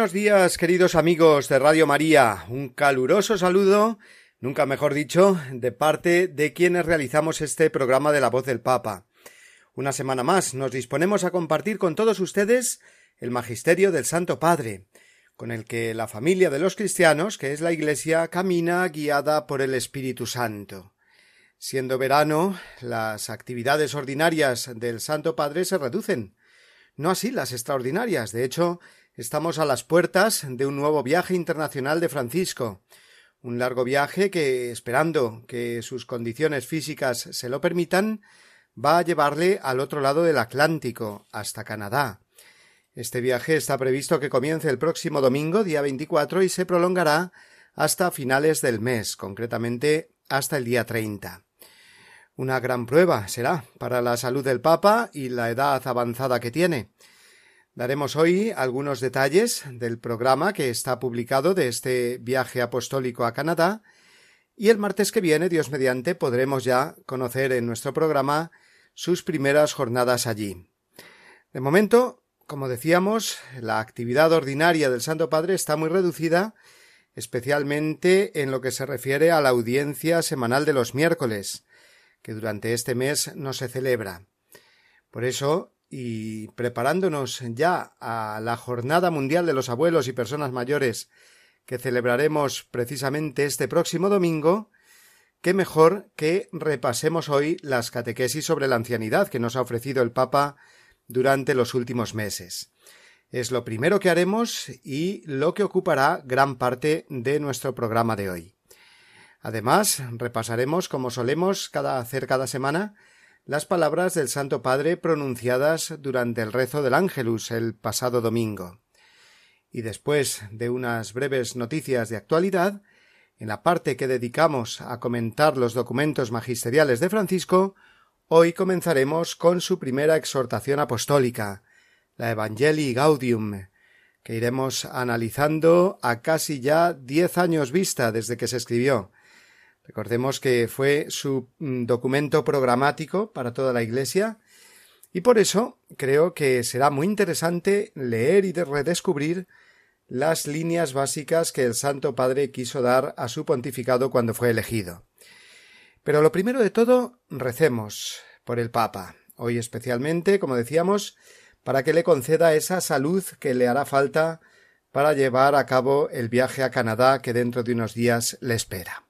Buenos días, queridos amigos de Radio María. Un caluroso saludo, nunca mejor dicho, de parte de quienes realizamos este programa de la voz del Papa. Una semana más nos disponemos a compartir con todos ustedes el magisterio del Santo Padre, con el que la familia de los cristianos, que es la Iglesia, camina guiada por el Espíritu Santo. Siendo verano, las actividades ordinarias del Santo Padre se reducen, no así las extraordinarias. De hecho, Estamos a las puertas de un nuevo viaje internacional de Francisco, un largo viaje que, esperando que sus condiciones físicas se lo permitan, va a llevarle al otro lado del Atlántico, hasta Canadá. Este viaje está previsto que comience el próximo domingo, día 24, y se prolongará hasta finales del mes, concretamente hasta el día 30. Una gran prueba será para la salud del Papa y la edad avanzada que tiene. Daremos hoy algunos detalles del programa que está publicado de este viaje apostólico a Canadá y el martes que viene, Dios mediante, podremos ya conocer en nuestro programa sus primeras jornadas allí. De momento, como decíamos, la actividad ordinaria del Santo Padre está muy reducida, especialmente en lo que se refiere a la audiencia semanal de los miércoles, que durante este mes no se celebra. Por eso y preparándonos ya a la Jornada Mundial de los Abuelos y Personas Mayores que celebraremos precisamente este próximo domingo, qué mejor que repasemos hoy las catequesis sobre la ancianidad que nos ha ofrecido el Papa durante los últimos meses. Es lo primero que haremos y lo que ocupará gran parte de nuestro programa de hoy. Además, repasaremos, como solemos cada, hacer cada semana, las palabras del Santo Padre pronunciadas durante el rezo del Ángelus el pasado domingo. Y después de unas breves noticias de actualidad, en la parte que dedicamos a comentar los documentos magisteriales de Francisco, hoy comenzaremos con su primera exhortación apostólica, la Evangelii Gaudium, que iremos analizando a casi ya diez años vista desde que se escribió, Recordemos que fue su mm, documento programático para toda la Iglesia y por eso creo que será muy interesante leer y redescubrir las líneas básicas que el Santo Padre quiso dar a su pontificado cuando fue elegido. Pero lo primero de todo, recemos por el Papa, hoy especialmente, como decíamos, para que le conceda esa salud que le hará falta para llevar a cabo el viaje a Canadá que dentro de unos días le espera.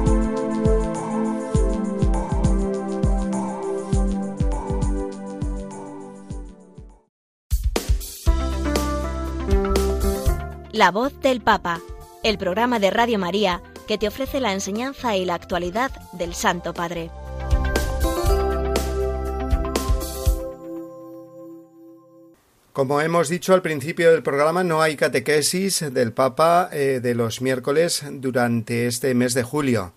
La voz del Papa, el programa de Radio María que te ofrece la enseñanza y la actualidad del Santo Padre. Como hemos dicho al principio del programa, no hay catequesis del Papa eh, de los miércoles durante este mes de julio.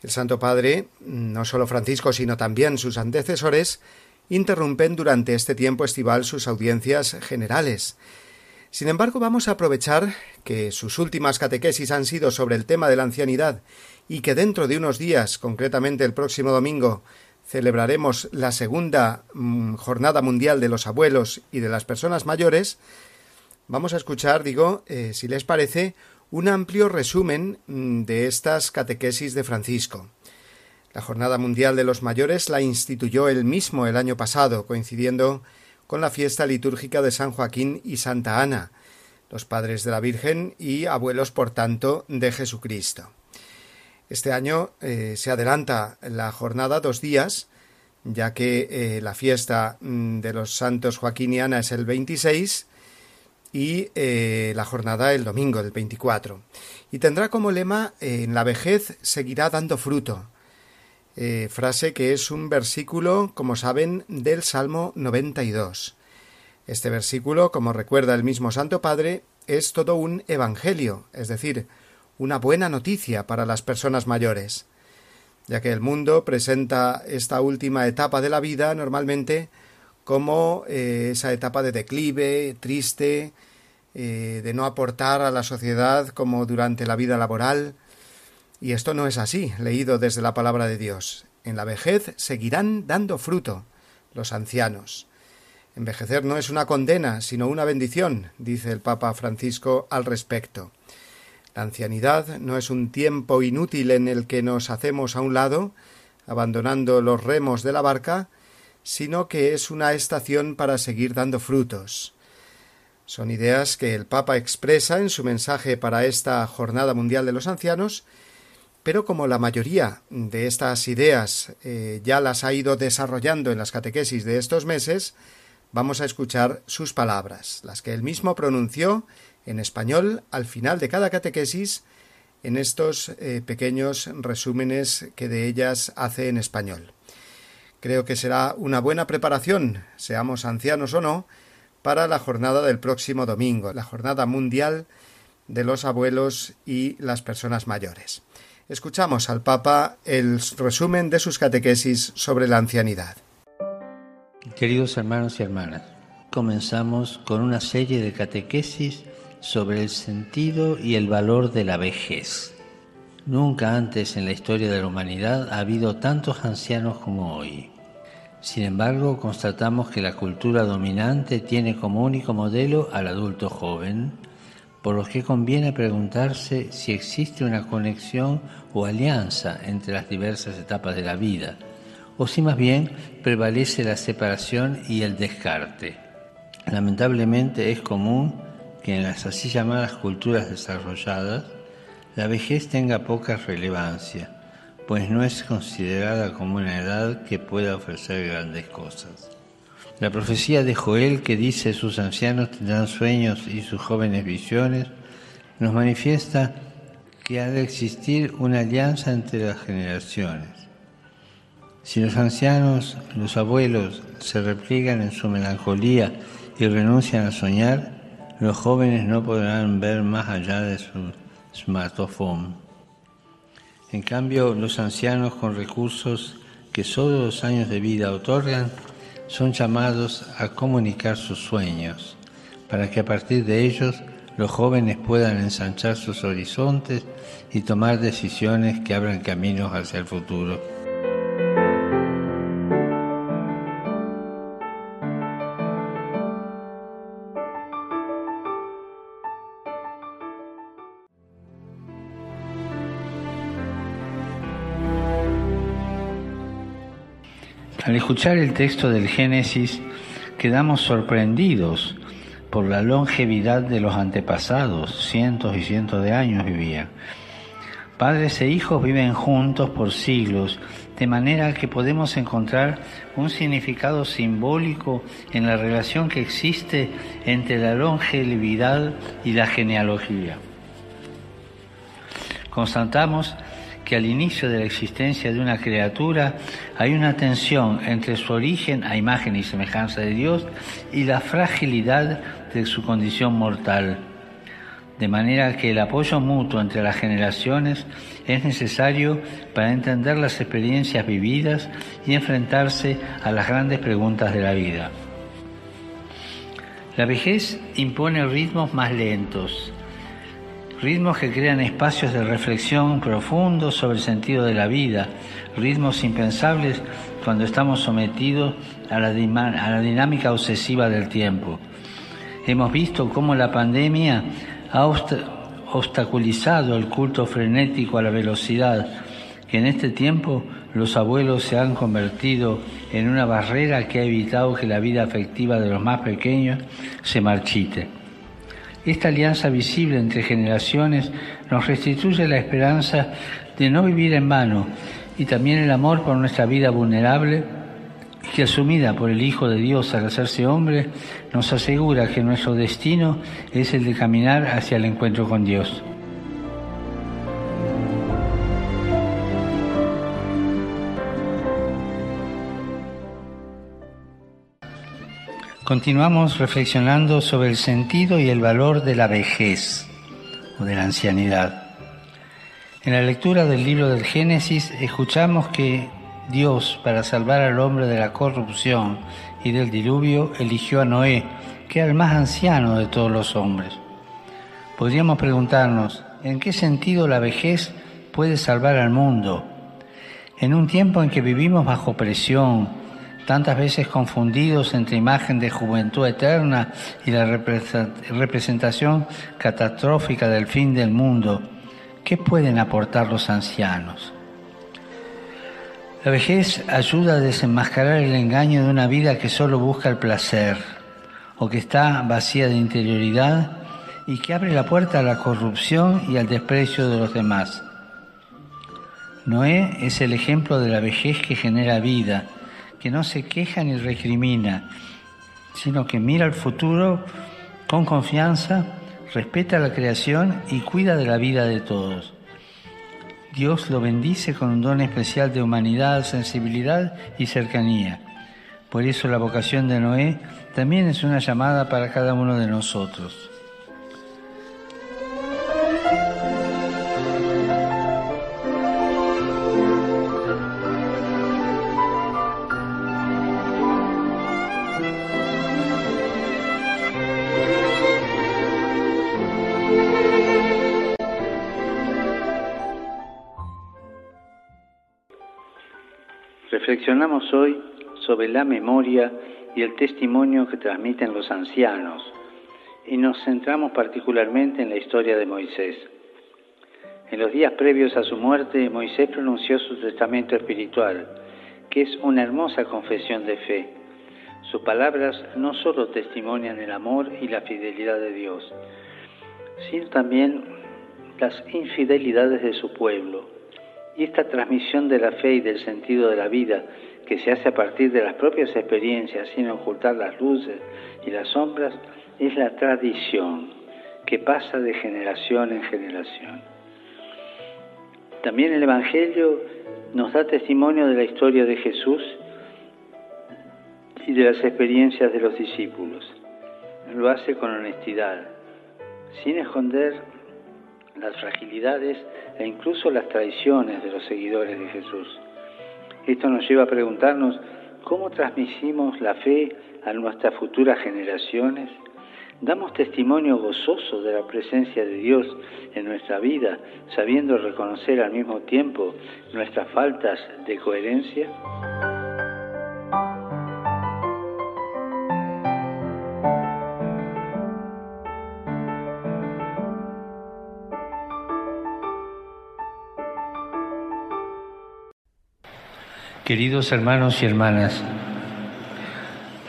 El Santo Padre, no solo Francisco, sino también sus antecesores, interrumpen durante este tiempo estival sus audiencias generales. Sin embargo, vamos a aprovechar que sus últimas catequesis han sido sobre el tema de la ancianidad y que dentro de unos días, concretamente el próximo domingo, celebraremos la segunda mm, jornada mundial de los abuelos y de las personas mayores, vamos a escuchar, digo, eh, si les parece, un amplio resumen mm, de estas catequesis de Francisco. La Jornada Mundial de los Mayores la instituyó él mismo el año pasado, coincidiendo con la fiesta litúrgica de San Joaquín y Santa Ana, los padres de la Virgen y abuelos, por tanto, de Jesucristo. Este año eh, se adelanta la jornada dos días, ya que eh, la fiesta mm, de los santos Joaquín y Ana es el 26 y eh, la jornada el domingo, el 24. Y tendrá como lema en la vejez seguirá dando fruto. Eh, frase que es un versículo, como saben, del Salmo 92. Este versículo, como recuerda el mismo Santo Padre, es todo un evangelio, es decir, una buena noticia para las personas mayores, ya que el mundo presenta esta última etapa de la vida normalmente como eh, esa etapa de declive, triste, eh, de no aportar a la sociedad como durante la vida laboral. Y esto no es así, leído desde la palabra de Dios. En la vejez seguirán dando fruto los ancianos. Envejecer no es una condena, sino una bendición, dice el Papa Francisco al respecto. La ancianidad no es un tiempo inútil en el que nos hacemos a un lado, abandonando los remos de la barca, sino que es una estación para seguir dando frutos. Son ideas que el Papa expresa en su mensaje para esta Jornada Mundial de los Ancianos, pero como la mayoría de estas ideas eh, ya las ha ido desarrollando en las catequesis de estos meses, vamos a escuchar sus palabras, las que él mismo pronunció en español al final de cada catequesis en estos eh, pequeños resúmenes que de ellas hace en español. Creo que será una buena preparación, seamos ancianos o no, para la jornada del próximo domingo, la jornada mundial de los abuelos y las personas mayores. Escuchamos al Papa el resumen de sus catequesis sobre la ancianidad. Queridos hermanos y hermanas, comenzamos con una serie de catequesis sobre el sentido y el valor de la vejez. Nunca antes en la historia de la humanidad ha habido tantos ancianos como hoy. Sin embargo, constatamos que la cultura dominante tiene como único modelo al adulto joven, por lo que conviene preguntarse si existe una conexión o alianza entre las diversas etapas de la vida, o si más bien prevalece la separación y el descarte. Lamentablemente es común que en las así llamadas culturas desarrolladas la vejez tenga poca relevancia pues no es considerada como una edad que pueda ofrecer grandes cosas. La profecía de Joel que dice sus ancianos tendrán sueños y sus jóvenes visiones, nos manifiesta que ha de existir una alianza entre las generaciones. Si los ancianos, los abuelos, se repliegan en su melancolía y renuncian a soñar, los jóvenes no podrán ver más allá de su smartphone. En cambio, los ancianos con recursos que solo los años de vida otorgan son llamados a comunicar sus sueños, para que a partir de ellos los jóvenes puedan ensanchar sus horizontes y tomar decisiones que abran caminos hacia el futuro. Al escuchar el texto del Génesis, quedamos sorprendidos por la longevidad de los antepasados, cientos y cientos de años vivían. Padres e hijos viven juntos por siglos, de manera que podemos encontrar un significado simbólico en la relación que existe entre la longevidad y la genealogía. Constatamos que al inicio de la existencia de una criatura hay una tensión entre su origen a imagen y semejanza de Dios y la fragilidad de su condición mortal. de manera que el apoyo mutuo entre las generaciones es necesario para entender las experiencias vividas y enfrentarse a las grandes preguntas de la vida. La vejez impone ritmos más lentos, ritmos que crean espacios de reflexión profundos sobre el sentido de la vida, ritmos impensables cuando estamos sometidos a la, a la dinámica obsesiva del tiempo. Hemos visto cómo la pandemia ha obstaculizado el culto frenético a la velocidad, que en este tiempo los abuelos se han convertido en una barrera que ha evitado que la vida afectiva de los más pequeños se marchite. Esta alianza visible entre generaciones nos restituye la esperanza de no vivir en vano y también el amor por nuestra vida vulnerable que asumida por el Hijo de Dios al hacerse hombre, nos asegura que nuestro destino es el de caminar hacia el encuentro con Dios. Continuamos reflexionando sobre el sentido y el valor de la vejez o de la ancianidad. En la lectura del libro del Génesis escuchamos que Dios, para salvar al hombre de la corrupción y del diluvio, eligió a Noé, que era el más anciano de todos los hombres. Podríamos preguntarnos, ¿en qué sentido la vejez puede salvar al mundo? En un tiempo en que vivimos bajo presión, tantas veces confundidos entre imagen de juventud eterna y la representación catastrófica del fin del mundo, ¿qué pueden aportar los ancianos? La vejez ayuda a desenmascarar el engaño de una vida que solo busca el placer o que está vacía de interioridad y que abre la puerta a la corrupción y al desprecio de los demás. Noé es el ejemplo de la vejez que genera vida, que no se queja ni recrimina, sino que mira al futuro con confianza, respeta la creación y cuida de la vida de todos. Dios lo bendice con un don especial de humanidad, sensibilidad y cercanía. Por eso la vocación de Noé también es una llamada para cada uno de nosotros. Reflexionamos hoy sobre la memoria y el testimonio que transmiten los ancianos y nos centramos particularmente en la historia de Moisés. En los días previos a su muerte, Moisés pronunció su testamento espiritual, que es una hermosa confesión de fe. Sus palabras no solo testimonian el amor y la fidelidad de Dios, sino también las infidelidades de su pueblo y esta transmisión de la fe y del sentido de la vida, que se hace a partir de las propias experiencias sin ocultar las luces y las sombras, es la tradición que pasa de generación en generación. También el Evangelio nos da testimonio de la historia de Jesús y de las experiencias de los discípulos. Lo hace con honestidad, sin esconder las fragilidades e incluso las traiciones de los seguidores de Jesús. Esto nos lleva a preguntarnos cómo transmitimos la fe a nuestras futuras generaciones. ¿Damos testimonio gozoso de la presencia de Dios en nuestra vida, sabiendo reconocer al mismo tiempo nuestras faltas de coherencia? Queridos hermanos y hermanas,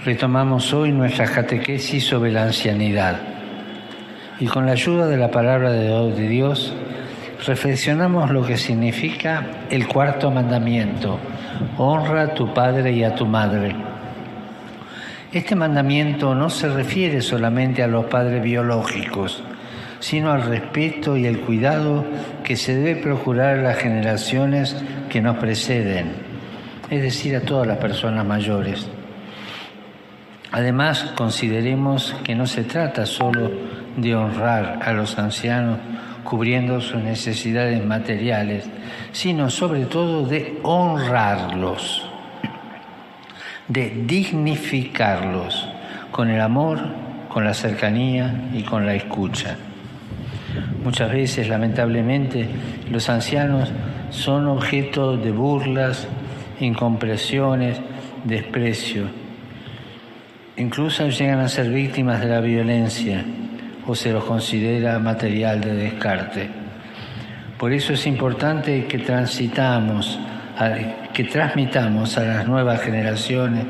retomamos hoy nuestra catequesis sobre la ancianidad. Y con la ayuda de la palabra de Dios reflexionamos lo que significa el cuarto mandamiento, honra a tu padre y a tu madre. Este mandamiento no se refiere solamente a los padres biológicos, sino al respeto y el cuidado que se debe procurar a las generaciones que nos preceden es decir, a todas las personas mayores. Además, consideremos que no se trata solo de honrar a los ancianos cubriendo sus necesidades materiales, sino sobre todo de honrarlos, de dignificarlos con el amor, con la cercanía y con la escucha. Muchas veces, lamentablemente, los ancianos son objeto de burlas, incompresiones, desprecio. Incluso llegan a ser víctimas de la violencia o se los considera material de descarte. Por eso es importante que transitamos, que transmitamos a las nuevas generaciones,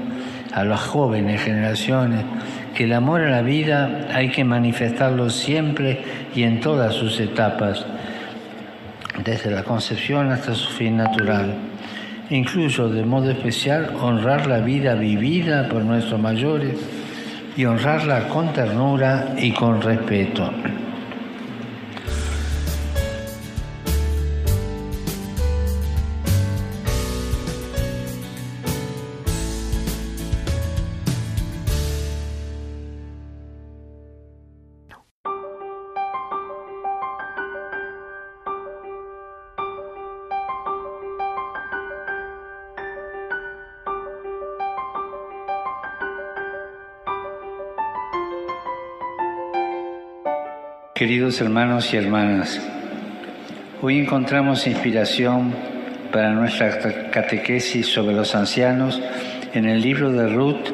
a las jóvenes generaciones, que el amor a la vida hay que manifestarlo siempre y en todas sus etapas, desde la concepción hasta su fin natural. Incluso de modo especial honrar la vida vivida por nuestros mayores y honrarla con ternura y con respeto. Queridos hermanos y hermanas, hoy encontramos inspiración para nuestra catequesis sobre los ancianos en el libro de Ruth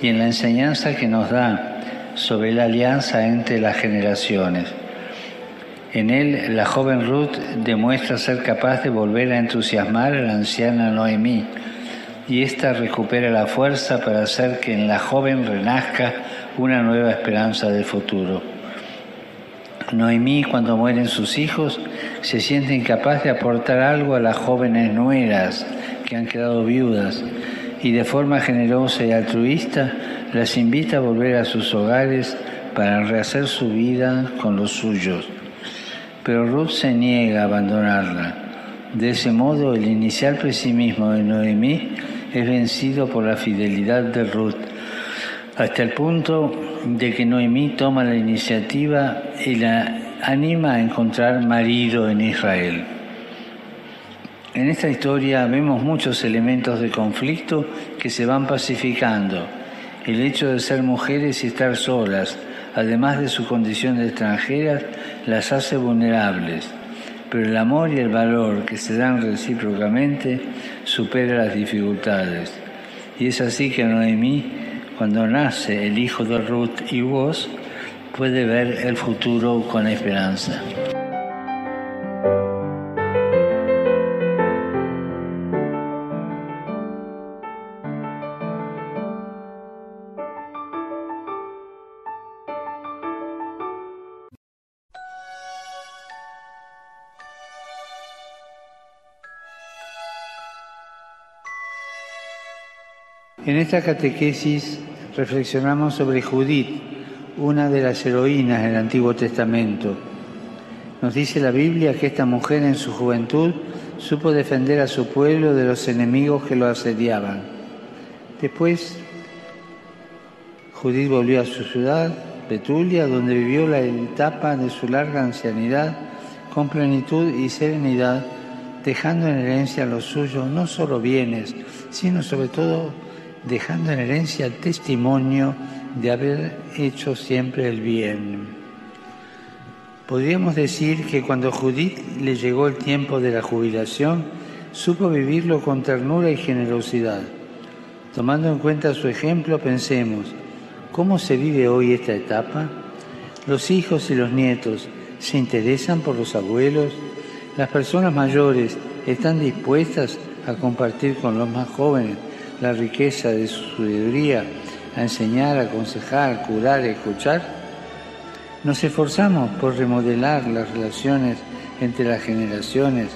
y en la enseñanza que nos da sobre la alianza entre las generaciones. En él, la joven Ruth demuestra ser capaz de volver a entusiasmar a la anciana Noemí y ésta recupera la fuerza para hacer que en la joven renazca una nueva esperanza del futuro. Noemí, cuando mueren sus hijos, se siente incapaz de aportar algo a las jóvenes nueras que han quedado viudas y de forma generosa y altruista las invita a volver a sus hogares para rehacer su vida con los suyos. Pero Ruth se niega a abandonarla. De ese modo, el inicial pesimismo de Noemí es vencido por la fidelidad de Ruth, hasta el punto de que Noemí toma la iniciativa y la anima a encontrar marido en Israel. En esta historia vemos muchos elementos de conflicto que se van pacificando. El hecho de ser mujeres y estar solas, además de su condición de extranjeras, las hace vulnerables. Pero el amor y el valor que se dan recíprocamente supera las dificultades. Y es así que Noemí cuando nace el hijo de Ruth y vos, puede ver el futuro con esperanza. En esta catequesis reflexionamos sobre Judith, una de las heroínas del Antiguo Testamento. Nos dice la Biblia que esta mujer en su juventud supo defender a su pueblo de los enemigos que lo asediaban. Después, Judith volvió a su ciudad, Betulia, donde vivió la etapa de su larga ancianidad con plenitud y serenidad, dejando en herencia a los suyos no solo bienes, sino sobre todo dejando en herencia el testimonio de haber hecho siempre el bien. Podríamos decir que cuando Judith le llegó el tiempo de la jubilación, supo vivirlo con ternura y generosidad. Tomando en cuenta su ejemplo, pensemos, ¿cómo se vive hoy esta etapa? Los hijos y los nietos se interesan por los abuelos, las personas mayores están dispuestas a compartir con los más jóvenes la riqueza de su sabiduría a enseñar, aconsejar, curar, escuchar? ¿Nos esforzamos por remodelar las relaciones entre las generaciones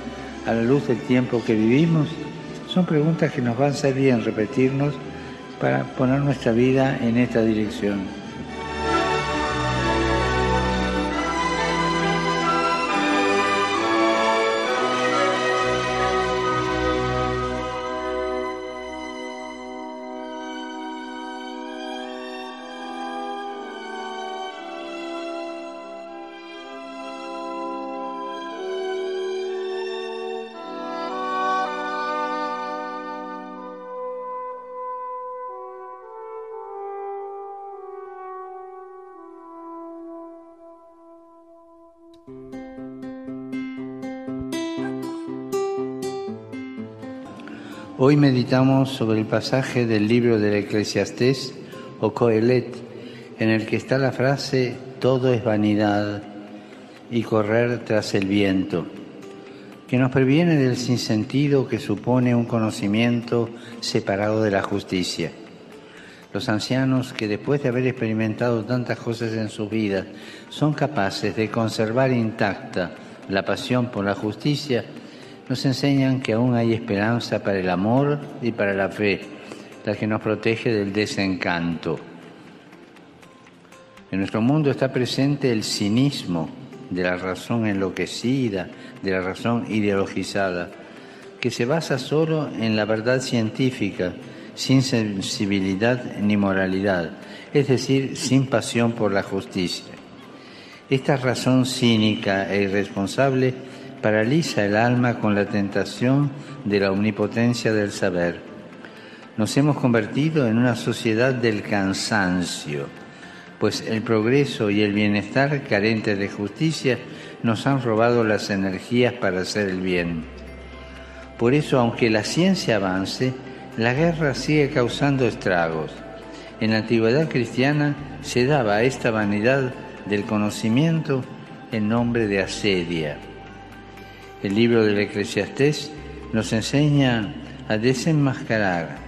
a la luz del tiempo que vivimos? Son preguntas que nos van a ser bien repetirnos para poner nuestra vida en esta dirección. Hoy meditamos sobre el pasaje del libro del Eclesiastés o Coelet, en el que está la frase todo es vanidad y correr tras el viento, que nos previene del sinsentido que supone un conocimiento separado de la justicia. Los ancianos que después de haber experimentado tantas cosas en su vida son capaces de conservar intacta la pasión por la justicia, nos enseñan que aún hay esperanza para el amor y para la fe, la que nos protege del desencanto. En nuestro mundo está presente el cinismo de la razón enloquecida, de la razón ideologizada, que se basa solo en la verdad científica, sin sensibilidad ni moralidad, es decir, sin pasión por la justicia. Esta razón cínica e irresponsable paraliza el alma con la tentación de la omnipotencia del saber. Nos hemos convertido en una sociedad del cansancio, pues el progreso y el bienestar carentes de justicia nos han robado las energías para hacer el bien. Por eso, aunque la ciencia avance, la guerra sigue causando estragos. En la antigüedad cristiana se daba esta vanidad del conocimiento en nombre de asedia. El libro del Eclesiastés nos enseña a desenmascarar,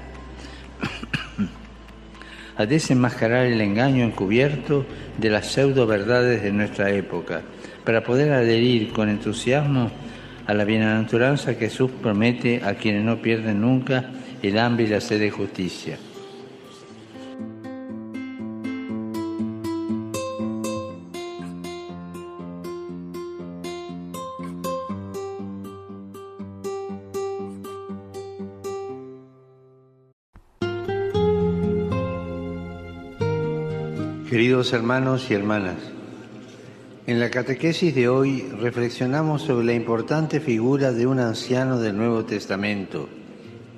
a desenmascarar el engaño encubierto de las pseudo verdades de nuestra época, para poder adherir con entusiasmo a la bienaventuranza que Jesús promete a quienes no pierden nunca el hambre y la sed de justicia. Queridos hermanos y hermanas, en la catequesis de hoy reflexionamos sobre la importante figura de un anciano del Nuevo Testamento,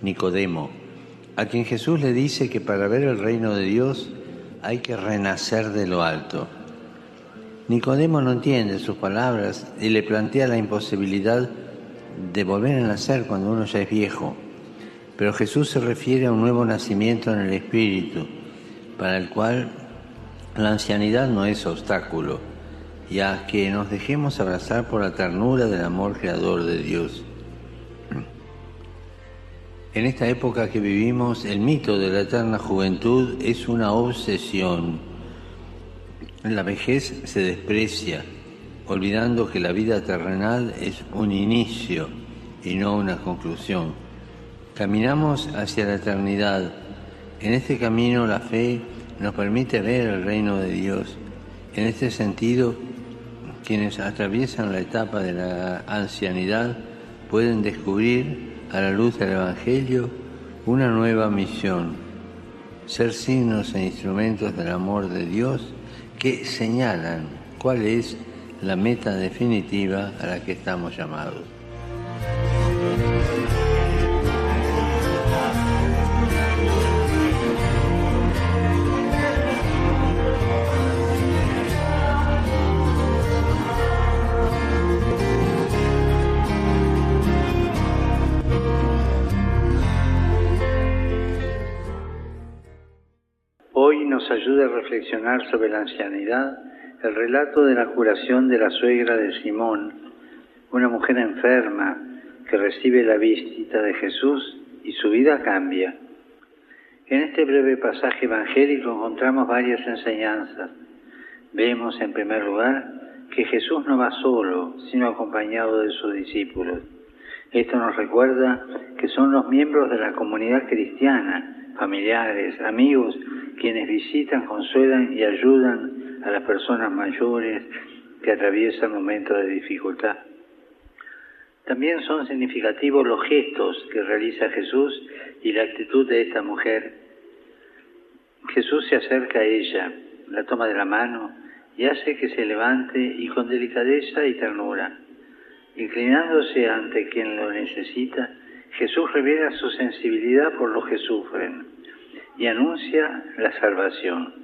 Nicodemo, a quien Jesús le dice que para ver el reino de Dios hay que renacer de lo alto. Nicodemo no entiende sus palabras y le plantea la imposibilidad de volver a nacer cuando uno ya es viejo. Pero Jesús se refiere a un nuevo nacimiento en el Espíritu, para el cual la ancianidad no es obstáculo, ya que nos dejemos abrazar por la ternura del amor creador de Dios. En esta época que vivimos, el mito de la eterna juventud es una obsesión. La vejez se desprecia, olvidando que la vida terrenal es un inicio y no una conclusión. Caminamos hacia la eternidad. En este camino la fe nos permite ver el reino de Dios. En este sentido, quienes atraviesan la etapa de la ancianidad pueden descubrir a la luz del Evangelio una nueva misión, ser signos e instrumentos del amor de Dios que señalan cuál es la meta definitiva a la que estamos llamados. Reflexionar sobre la ancianidad el relato de la curación de la suegra de Simón, una mujer enferma que recibe la visita de Jesús y su vida cambia. En este breve pasaje evangélico encontramos varias enseñanzas. Vemos en primer lugar que Jesús no va solo, sino acompañado de sus discípulos. Esto nos recuerda que son los miembros de la comunidad cristiana, familiares, amigos, quienes visitan, consuelan y ayudan a las personas mayores que atraviesan momentos de dificultad. También son significativos los gestos que realiza Jesús y la actitud de esta mujer. Jesús se acerca a ella, la toma de la mano y hace que se levante y con delicadeza y ternura. Inclinándose ante quien lo necesita, Jesús revela su sensibilidad por los que sufren y anuncia la salvación.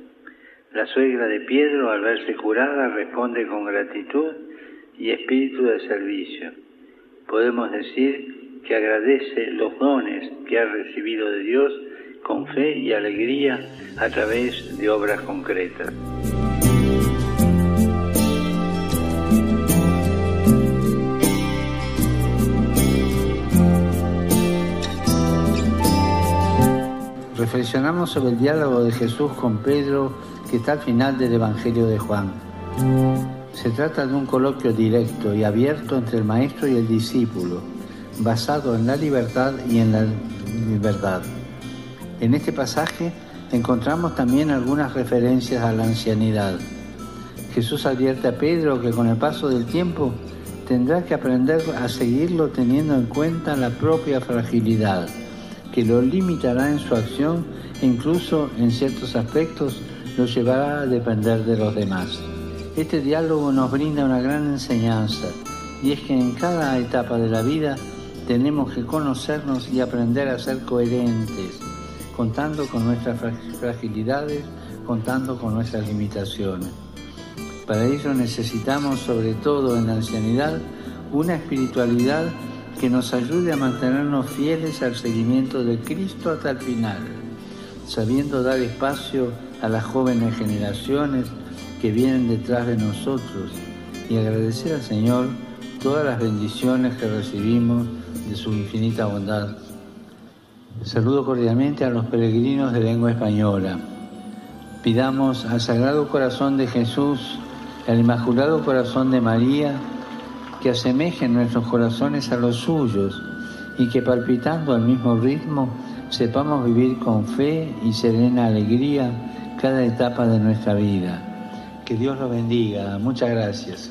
La suegra de Pedro, al verse curada, responde con gratitud y espíritu de servicio. Podemos decir que agradece los dones que ha recibido de Dios con fe y alegría a través de obras concretas. Reflexionamos sobre el diálogo de Jesús con Pedro que está al final del Evangelio de Juan. Se trata de un coloquio directo y abierto entre el maestro y el discípulo, basado en la libertad y en la verdad. En este pasaje encontramos también algunas referencias a la ancianidad. Jesús advierte a Pedro que con el paso del tiempo tendrá que aprender a seguirlo teniendo en cuenta la propia fragilidad que lo limitará en su acción e incluso en ciertos aspectos lo llevará a depender de los demás. Este diálogo nos brinda una gran enseñanza y es que en cada etapa de la vida tenemos que conocernos y aprender a ser coherentes, contando con nuestras fragilidades, contando con nuestras limitaciones. Para ello necesitamos, sobre todo en la ancianidad, una espiritualidad que nos ayude a mantenernos fieles al seguimiento de Cristo hasta el final, sabiendo dar espacio a las jóvenes generaciones que vienen detrás de nosotros y agradecer al Señor todas las bendiciones que recibimos de su infinita bondad. Saludo cordialmente a los peregrinos de lengua española. Pidamos al Sagrado Corazón de Jesús, al Inmaculado Corazón de María, que asemejen nuestros corazones a los suyos y que palpitando al mismo ritmo sepamos vivir con fe y serena alegría cada etapa de nuestra vida. Que Dios lo bendiga. Muchas gracias.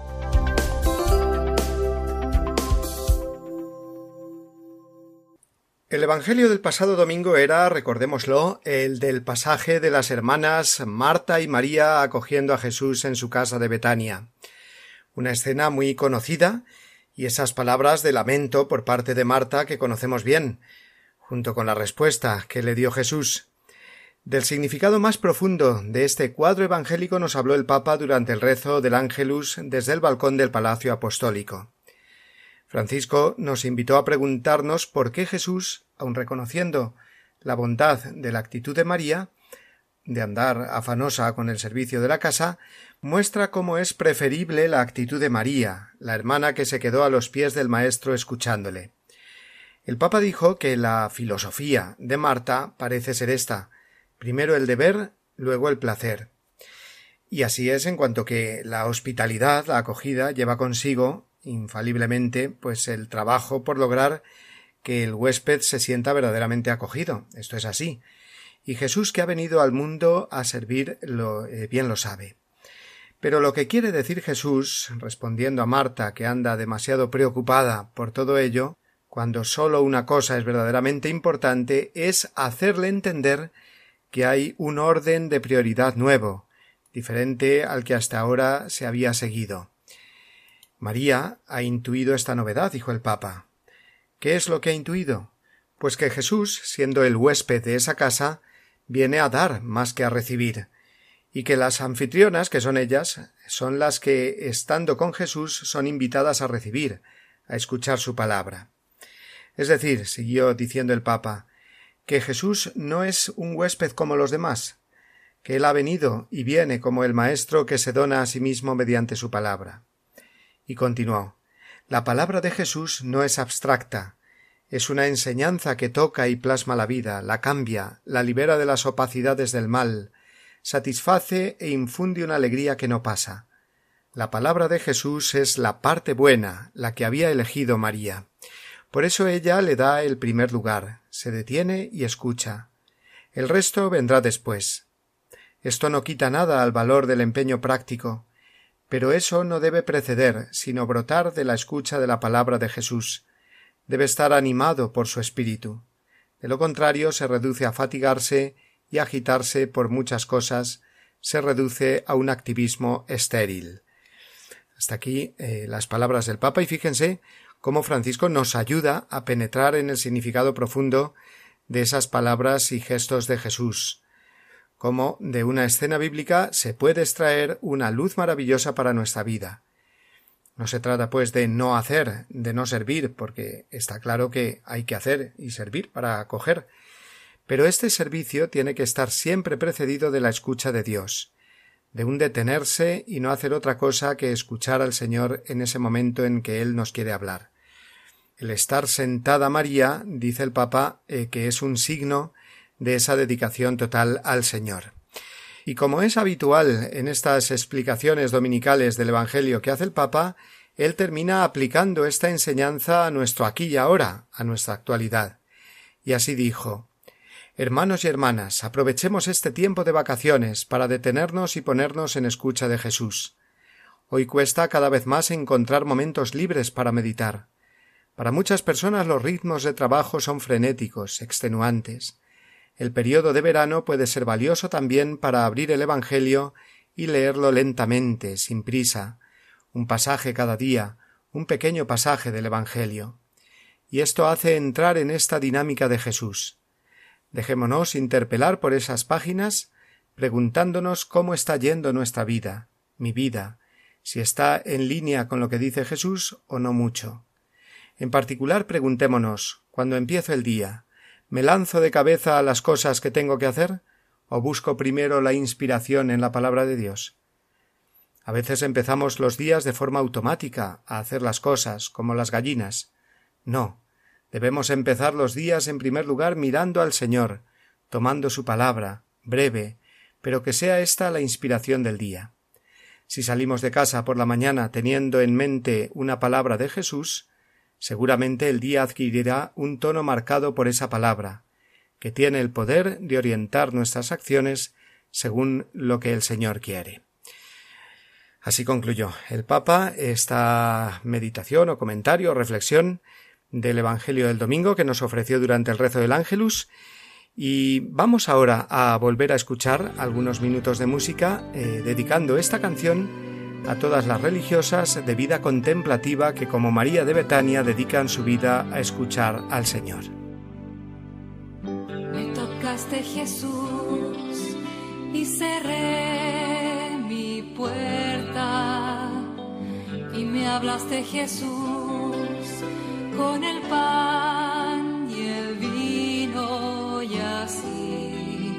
El Evangelio del pasado domingo era, recordémoslo, el del pasaje de las hermanas Marta y María acogiendo a Jesús en su casa de Betania. Una escena muy conocida y esas palabras de lamento por parte de Marta que conocemos bien, junto con la respuesta que le dio Jesús. Del significado más profundo de este cuadro evangélico nos habló el Papa durante el rezo del Ángelus desde el balcón del Palacio Apostólico. Francisco nos invitó a preguntarnos por qué Jesús, aun reconociendo la bondad de la actitud de María, de andar afanosa con el servicio de la casa, muestra cómo es preferible la actitud de María, la hermana que se quedó a los pies del Maestro escuchándole. El Papa dijo que la filosofía de Marta parece ser esta primero el deber, luego el placer. Y así es en cuanto que la hospitalidad, la acogida, lleva consigo, infaliblemente, pues el trabajo por lograr que el huésped se sienta verdaderamente acogido. Esto es así. Y Jesús que ha venido al mundo a servir lo, eh, bien lo sabe. Pero lo que quiere decir Jesús, respondiendo a Marta, que anda demasiado preocupada por todo ello, cuando sólo una cosa es verdaderamente importante, es hacerle entender que hay un orden de prioridad nuevo, diferente al que hasta ahora se había seguido. María ha intuido esta novedad, dijo el Papa. ¿Qué es lo que ha intuido? Pues que Jesús, siendo el huésped de esa casa, viene a dar más que a recibir, y que las anfitrionas, que son ellas, son las que, estando con Jesús, son invitadas a recibir, a escuchar su palabra. Es decir, siguió diciendo el Papa, que Jesús no es un huésped como los demás, que Él ha venido y viene como el Maestro que se dona a sí mismo mediante su palabra. Y continuó La palabra de Jesús no es abstracta, es una enseñanza que toca y plasma la vida, la cambia, la libera de las opacidades del mal, satisface e infunde una alegría que no pasa. La palabra de Jesús es la parte buena, la que había elegido María. Por eso ella le da el primer lugar, se detiene y escucha. El resto vendrá después. Esto no quita nada al valor del empeño práctico, pero eso no debe preceder, sino brotar de la escucha de la palabra de Jesús. Debe estar animado por su espíritu. De lo contrario, se reduce a fatigarse y agitarse por muchas cosas, se reduce a un activismo estéril. Hasta aquí eh, las palabras del Papa y fíjense cómo Francisco nos ayuda a penetrar en el significado profundo de esas palabras y gestos de Jesús, cómo de una escena bíblica se puede extraer una luz maravillosa para nuestra vida. No se trata, pues, de no hacer, de no servir, porque está claro que hay que hacer y servir para acoger. Pero este servicio tiene que estar siempre precedido de la escucha de Dios, de un detenerse y no hacer otra cosa que escuchar al Señor en ese momento en que Él nos quiere hablar. El estar sentada María, dice el Papa, eh, que es un signo de esa dedicación total al Señor. Y como es habitual en estas explicaciones dominicales del Evangelio que hace el Papa, él termina aplicando esta enseñanza a nuestro aquí y ahora, a nuestra actualidad. Y así dijo Hermanos y hermanas, aprovechemos este tiempo de vacaciones para detenernos y ponernos en escucha de Jesús. Hoy cuesta cada vez más encontrar momentos libres para meditar. Para muchas personas los ritmos de trabajo son frenéticos, extenuantes. El periodo de verano puede ser valioso también para abrir el Evangelio y leerlo lentamente, sin prisa, un pasaje cada día, un pequeño pasaje del Evangelio. y esto hace entrar en esta dinámica de Jesús. Dejémonos interpelar por esas páginas, preguntándonos cómo está yendo nuestra vida, mi vida, si está en línea con lo que dice Jesús o no mucho. En particular preguntémonos, cuando empiezo el día, ¿me lanzo de cabeza a las cosas que tengo que hacer? ¿O busco primero la inspiración en la palabra de Dios? A veces empezamos los días de forma automática a hacer las cosas, como las gallinas. No, debemos empezar los días en primer lugar mirando al Señor, tomando su palabra, breve, pero que sea esta la inspiración del día. Si salimos de casa por la mañana teniendo en mente una palabra de Jesús, seguramente el día adquirirá un tono marcado por esa palabra, que tiene el poder de orientar nuestras acciones según lo que el Señor quiere. Así concluyó el Papa esta meditación o comentario o reflexión del Evangelio del domingo que nos ofreció durante el rezo del Ángelus y vamos ahora a volver a escuchar algunos minutos de música eh, dedicando esta canción a todas las religiosas de vida contemplativa que como María de Betania dedican su vida a escuchar al Señor. Me tocaste Jesús y cerré mi puerta y me hablaste Jesús con el pan y el vino y así,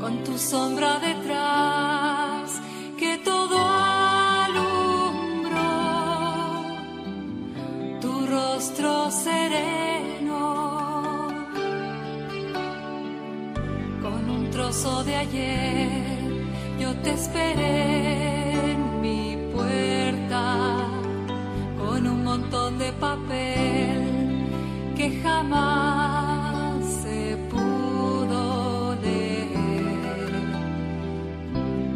con tu sombra detrás con un trozo de ayer yo te esperé en mi puerta con un montón de papel que jamás se pudo leer.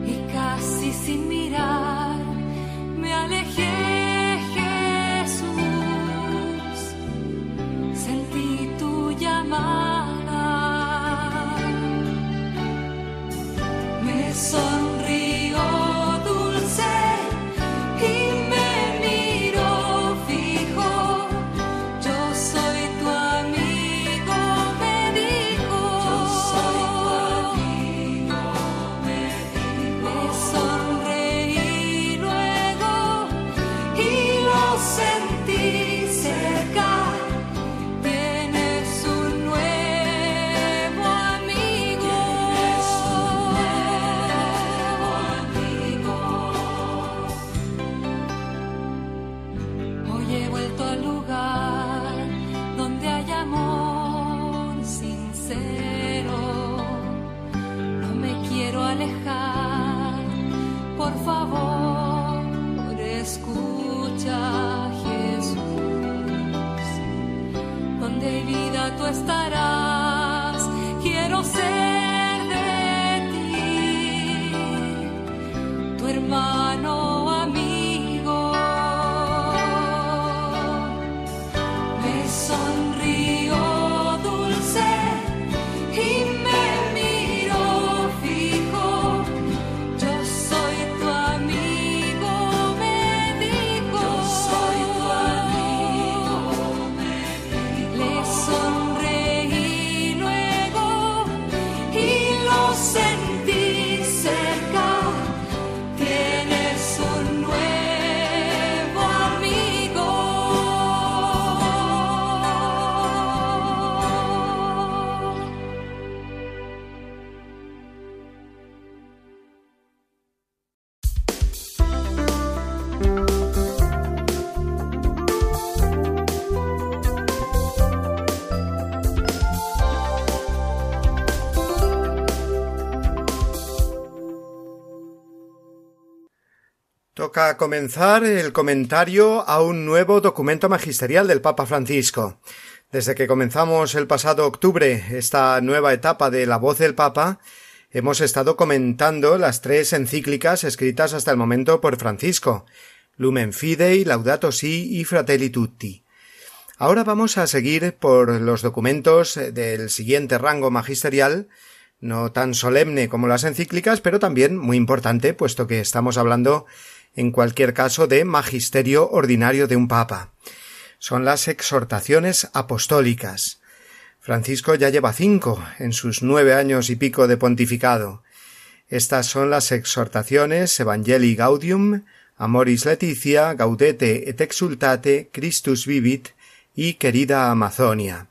Y casi sin mirar me alejé Toca comenzar el comentario a un nuevo documento magisterial del Papa Francisco. Desde que comenzamos el pasado octubre esta nueva etapa de la voz del Papa, hemos estado comentando las tres encíclicas escritas hasta el momento por Francisco, Lumen Fidei, Laudato Si y Fratelli Tutti. Ahora vamos a seguir por los documentos del siguiente rango magisterial, no tan solemne como las encíclicas, pero también muy importante, puesto que estamos hablando en cualquier caso de magisterio ordinario de un papa. son las exhortaciones apostólicas. Francisco ya lleva cinco en sus nueve años y pico de pontificado. Estas son las exhortaciones Evangelii Gaudium, Amoris Leticia, Gaudete et Exultate, Christus Vivit y Querida Amazonia.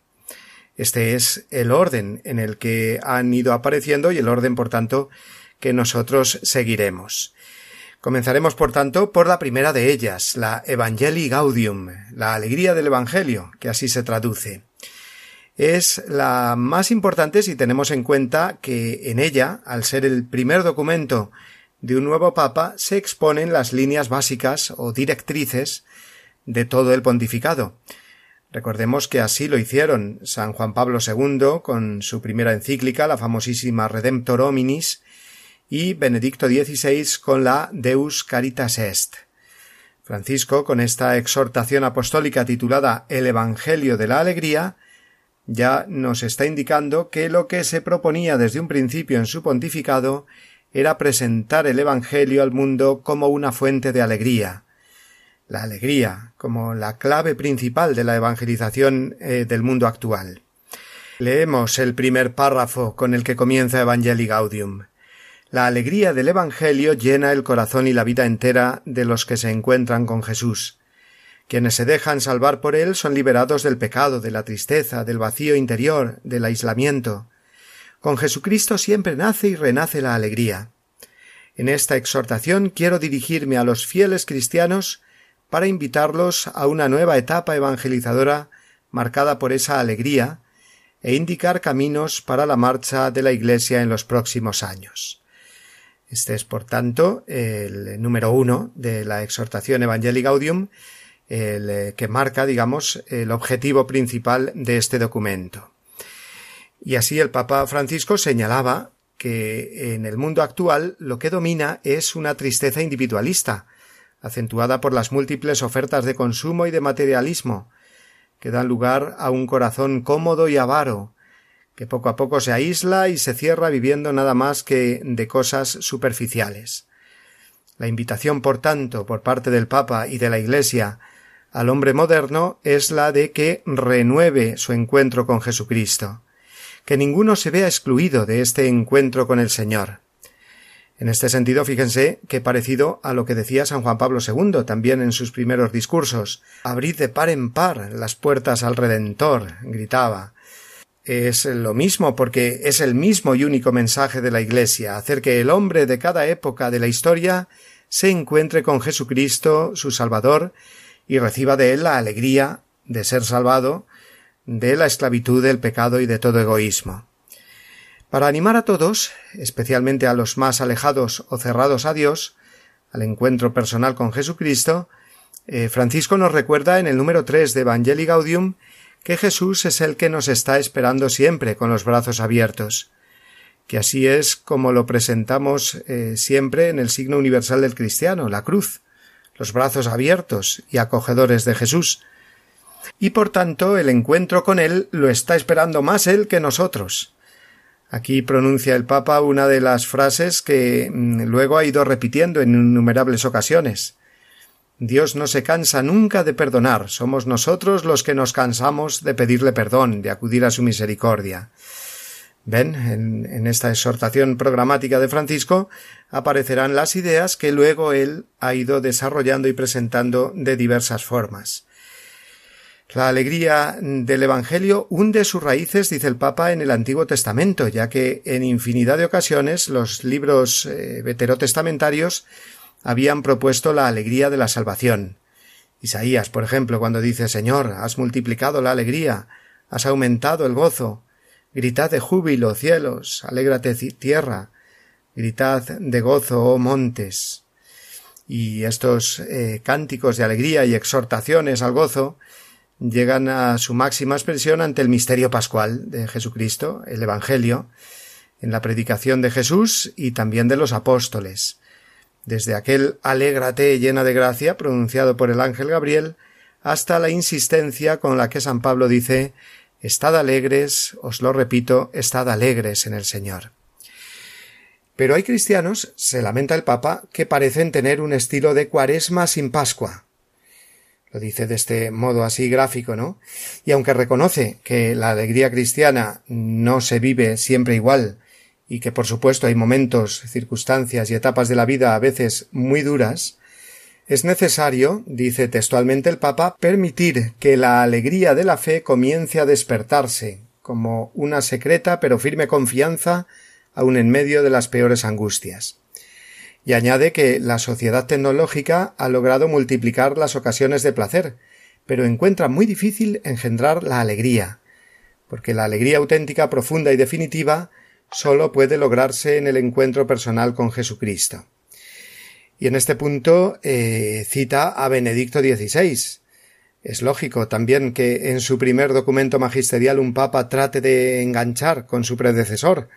Este es el orden en el que han ido apareciendo y el orden, por tanto, que nosotros seguiremos. Comenzaremos, por tanto, por la primera de ellas, la Evangelii Gaudium, la alegría del Evangelio, que así se traduce. Es la más importante si tenemos en cuenta que en ella, al ser el primer documento de un nuevo Papa, se exponen las líneas básicas o directrices de todo el pontificado. Recordemos que así lo hicieron San Juan Pablo II con su primera encíclica, la famosísima Redemptor Hominis, y Benedicto XVI con la Deus Caritas Est. Francisco, con esta exhortación apostólica titulada El Evangelio de la Alegría, ya nos está indicando que lo que se proponía desde un principio en su pontificado era presentar el Evangelio al mundo como una fuente de alegría. La alegría como la clave principal de la evangelización eh, del mundo actual. Leemos el primer párrafo con el que comienza Evangelii Gaudium. La alegría del Evangelio llena el corazón y la vida entera de los que se encuentran con Jesús. Quienes se dejan salvar por él son liberados del pecado, de la tristeza, del vacío interior, del aislamiento. Con Jesucristo siempre nace y renace la alegría. En esta exhortación quiero dirigirme a los fieles cristianos para invitarlos a una nueva etapa evangelizadora marcada por esa alegría e indicar caminos para la marcha de la Iglesia en los próximos años. Este es, por tanto, el número uno de la exhortación Evangelii Gaudium, el eh, que marca, digamos, el objetivo principal de este documento. Y así el Papa Francisco señalaba que en el mundo actual lo que domina es una tristeza individualista, acentuada por las múltiples ofertas de consumo y de materialismo, que dan lugar a un corazón cómodo y avaro, que poco a poco se aísla y se cierra viviendo nada más que de cosas superficiales. La invitación, por tanto, por parte del Papa y de la Iglesia al hombre moderno es la de que renueve su encuentro con Jesucristo, que ninguno se vea excluido de este encuentro con el Señor. En este sentido, fíjense que parecido a lo que decía San Juan Pablo II también en sus primeros discursos. Abrid de par en par las puertas al Redentor, gritaba es lo mismo porque es el mismo y único mensaje de la Iglesia, hacer que el hombre de cada época de la historia se encuentre con Jesucristo, su Salvador, y reciba de él la alegría de ser salvado de la esclavitud del pecado y de todo egoísmo. Para animar a todos, especialmente a los más alejados o cerrados a Dios, al encuentro personal con Jesucristo, eh, Francisco nos recuerda en el número tres de Evangelii Gaudium que Jesús es el que nos está esperando siempre con los brazos abiertos, que así es como lo presentamos eh, siempre en el signo universal del cristiano, la cruz, los brazos abiertos y acogedores de Jesús. Y por tanto el encuentro con Él lo está esperando más Él que nosotros. Aquí pronuncia el Papa una de las frases que mm, luego ha ido repitiendo en innumerables ocasiones. Dios no se cansa nunca de perdonar, somos nosotros los que nos cansamos de pedirle perdón, de acudir a su misericordia. Ven, en, esta exhortación programática de Francisco aparecerán las ideas que luego él ha ido desarrollando y presentando de diversas formas. La alegría del Evangelio hunde sus raíces, dice el Papa, en el Antiguo Testamento, ya que en infinidad de ocasiones los libros eh, veterotestamentarios habían propuesto la alegría de la salvación. Isaías, por ejemplo, cuando dice Señor, has multiplicado la alegría, has aumentado el gozo, gritad de júbilo, cielos, alégrate tierra, gritad de gozo, oh montes. Y estos eh, cánticos de alegría y exhortaciones al gozo llegan a su máxima expresión ante el misterio pascual de Jesucristo, el Evangelio, en la predicación de Jesús y también de los apóstoles desde aquel alégrate llena de gracia pronunciado por el ángel Gabriel hasta la insistencia con la que San Pablo dice Estad alegres, os lo repito, estad alegres en el Señor. Pero hay cristianos, se lamenta el Papa, que parecen tener un estilo de cuaresma sin Pascua. Lo dice de este modo así gráfico, ¿no? Y aunque reconoce que la alegría cristiana no se vive siempre igual y que por supuesto hay momentos, circunstancias y etapas de la vida a veces muy duras, es necesario, dice textualmente el Papa, permitir que la alegría de la fe comience a despertarse, como una secreta pero firme confianza aun en medio de las peores angustias. Y añade que la sociedad tecnológica ha logrado multiplicar las ocasiones de placer, pero encuentra muy difícil engendrar la alegría, porque la alegría auténtica, profunda y definitiva sólo puede lograrse en el encuentro personal con Jesucristo. Y en este punto eh, cita a Benedicto XVI. Es lógico también que en su primer documento magisterial un papa trate de enganchar con su predecesor,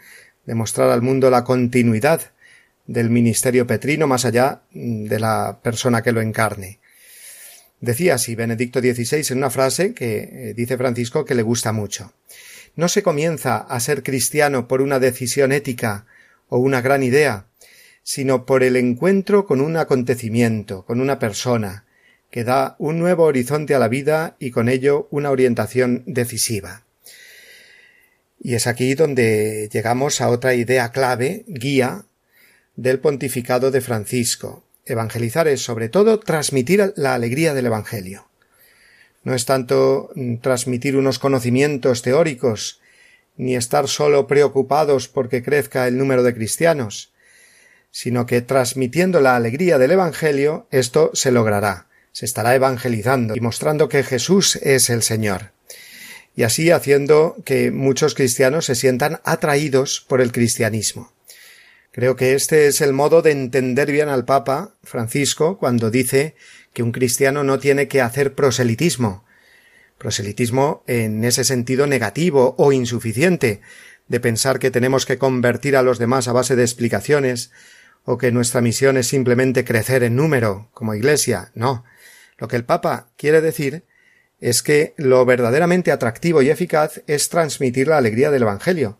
de mostrar al mundo la continuidad del ministerio petrino más allá de la persona que lo encarne. Decía así Benedicto XVI en una frase que eh, dice Francisco que le gusta mucho. No se comienza a ser cristiano por una decisión ética o una gran idea, sino por el encuentro con un acontecimiento, con una persona, que da un nuevo horizonte a la vida y con ello una orientación decisiva. Y es aquí donde llegamos a otra idea clave, guía, del pontificado de Francisco. Evangelizar es sobre todo transmitir la alegría del Evangelio. No es tanto mm, transmitir unos conocimientos teóricos, ni estar solo preocupados porque crezca el número de cristianos, sino que transmitiendo la alegría del Evangelio esto se logrará, se estará evangelizando y mostrando que Jesús es el Señor, y así haciendo que muchos cristianos se sientan atraídos por el cristianismo. Creo que este es el modo de entender bien al Papa Francisco cuando dice que un cristiano no tiene que hacer proselitismo. Proselitismo en ese sentido negativo o insuficiente, de pensar que tenemos que convertir a los demás a base de explicaciones, o que nuestra misión es simplemente crecer en número, como Iglesia. No. Lo que el Papa quiere decir es que lo verdaderamente atractivo y eficaz es transmitir la alegría del Evangelio,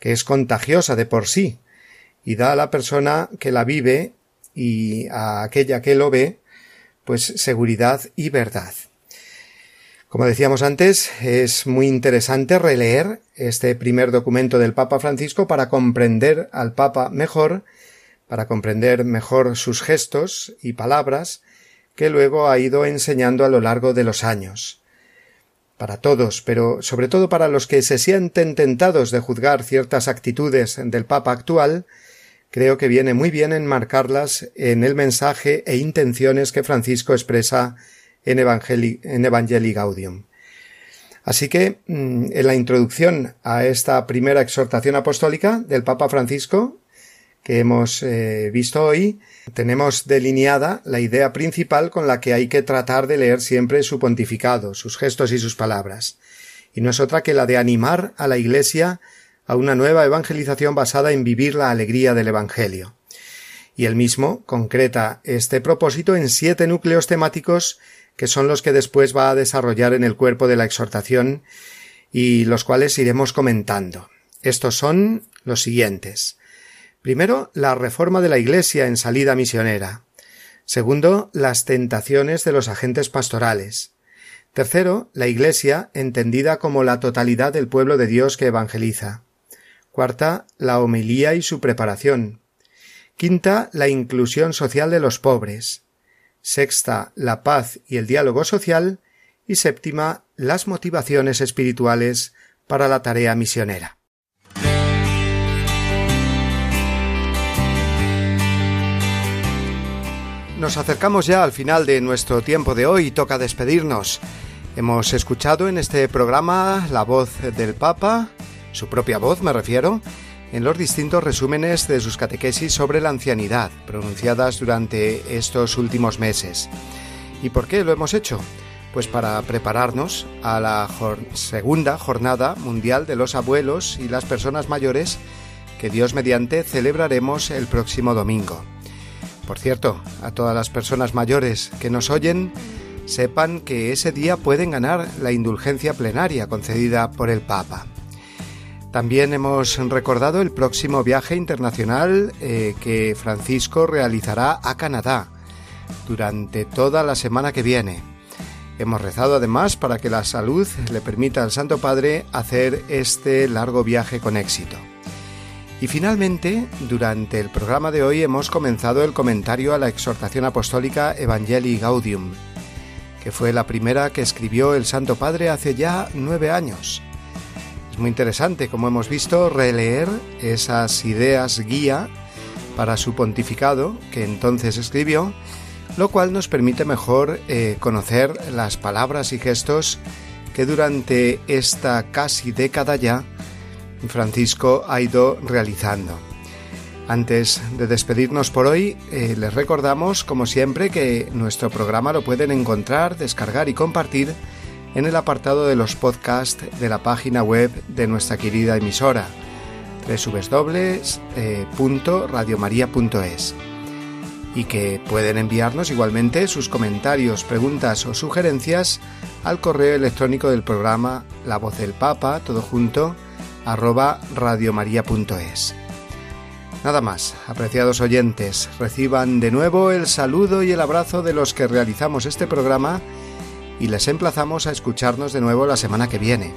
que es contagiosa de por sí, y da a la persona que la vive y a aquella que lo ve pues seguridad y verdad. Como decíamos antes, es muy interesante releer este primer documento del Papa Francisco para comprender al Papa mejor, para comprender mejor sus gestos y palabras que luego ha ido enseñando a lo largo de los años. Para todos, pero sobre todo para los que se sienten tentados de juzgar ciertas actitudes del Papa actual, creo que viene muy bien enmarcarlas en el mensaje e intenciones que Francisco expresa en, Evangelii, Gaudium. Así que, mm, en la introducción a esta primera exhortación apostólica del Papa Francisco, que hemos eh, visto hoy, tenemos delineada la idea principal con la que hay que tratar de leer siempre su pontificado, sus gestos y sus palabras, y no es otra que la de animar a la Iglesia a una nueva evangelización basada en vivir la alegría del Evangelio. Y él mismo concreta este propósito en siete núcleos temáticos que son los que después va a desarrollar en el cuerpo de la exhortación y los cuales iremos comentando. Estos son los siguientes. Primero, la reforma de la Iglesia en salida misionera. Segundo, las tentaciones de los agentes pastorales. Tercero, la Iglesia entendida como la totalidad del pueblo de Dios que evangeliza. Cuarta, la homilía y su preparación. Quinta, la inclusión social de los pobres. Sexta, la paz y el diálogo social. Y séptima, las motivaciones espirituales para la tarea misionera. Nos acercamos ya al final de nuestro tiempo de hoy y toca despedirnos. Hemos escuchado en este programa la voz del Papa, su propia voz me refiero, en los distintos resúmenes de sus catequesis sobre la ancianidad, pronunciadas durante estos últimos meses. ¿Y por qué lo hemos hecho? Pues para prepararnos a la segunda jornada mundial de los abuelos y las personas mayores que Dios mediante celebraremos el próximo domingo. Por cierto, a todas las personas mayores que nos oyen, sepan que ese día pueden ganar la indulgencia plenaria concedida por el Papa. También hemos recordado el próximo viaje internacional eh, que Francisco realizará a Canadá durante toda la semana que viene. Hemos rezado además para que la salud le permita al Santo Padre hacer este largo viaje con éxito. Y finalmente, durante el programa de hoy hemos comenzado el comentario a la exhortación apostólica Evangelii Gaudium, que fue la primera que escribió el Santo Padre hace ya nueve años. Es muy interesante, como hemos visto, releer esas ideas guía para su pontificado que entonces escribió, lo cual nos permite mejor eh, conocer las palabras y gestos que durante esta casi década ya Francisco ha ido realizando. Antes de despedirnos por hoy, eh, les recordamos, como siempre, que nuestro programa lo pueden encontrar, descargar y compartir en el apartado de los podcasts de la página web de nuestra querida emisora www.radiomaria.es y que pueden enviarnos igualmente sus comentarios, preguntas o sugerencias al correo electrónico del programa La Voz del Papa, todo junto, arroba radiomaria.es. Nada más, apreciados oyentes, reciban de nuevo el saludo y el abrazo de los que realizamos este programa y les emplazamos a escucharnos de nuevo la semana que viene,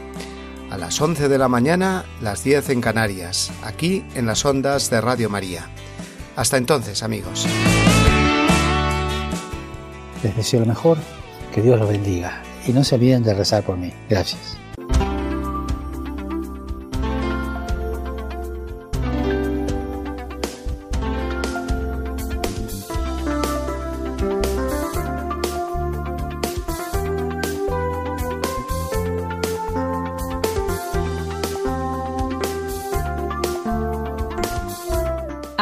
a las 11 de la mañana, las 10 en Canarias, aquí en las ondas de Radio María. Hasta entonces, amigos. Les deseo lo mejor, que Dios los bendiga y no se olviden de rezar por mí. Gracias.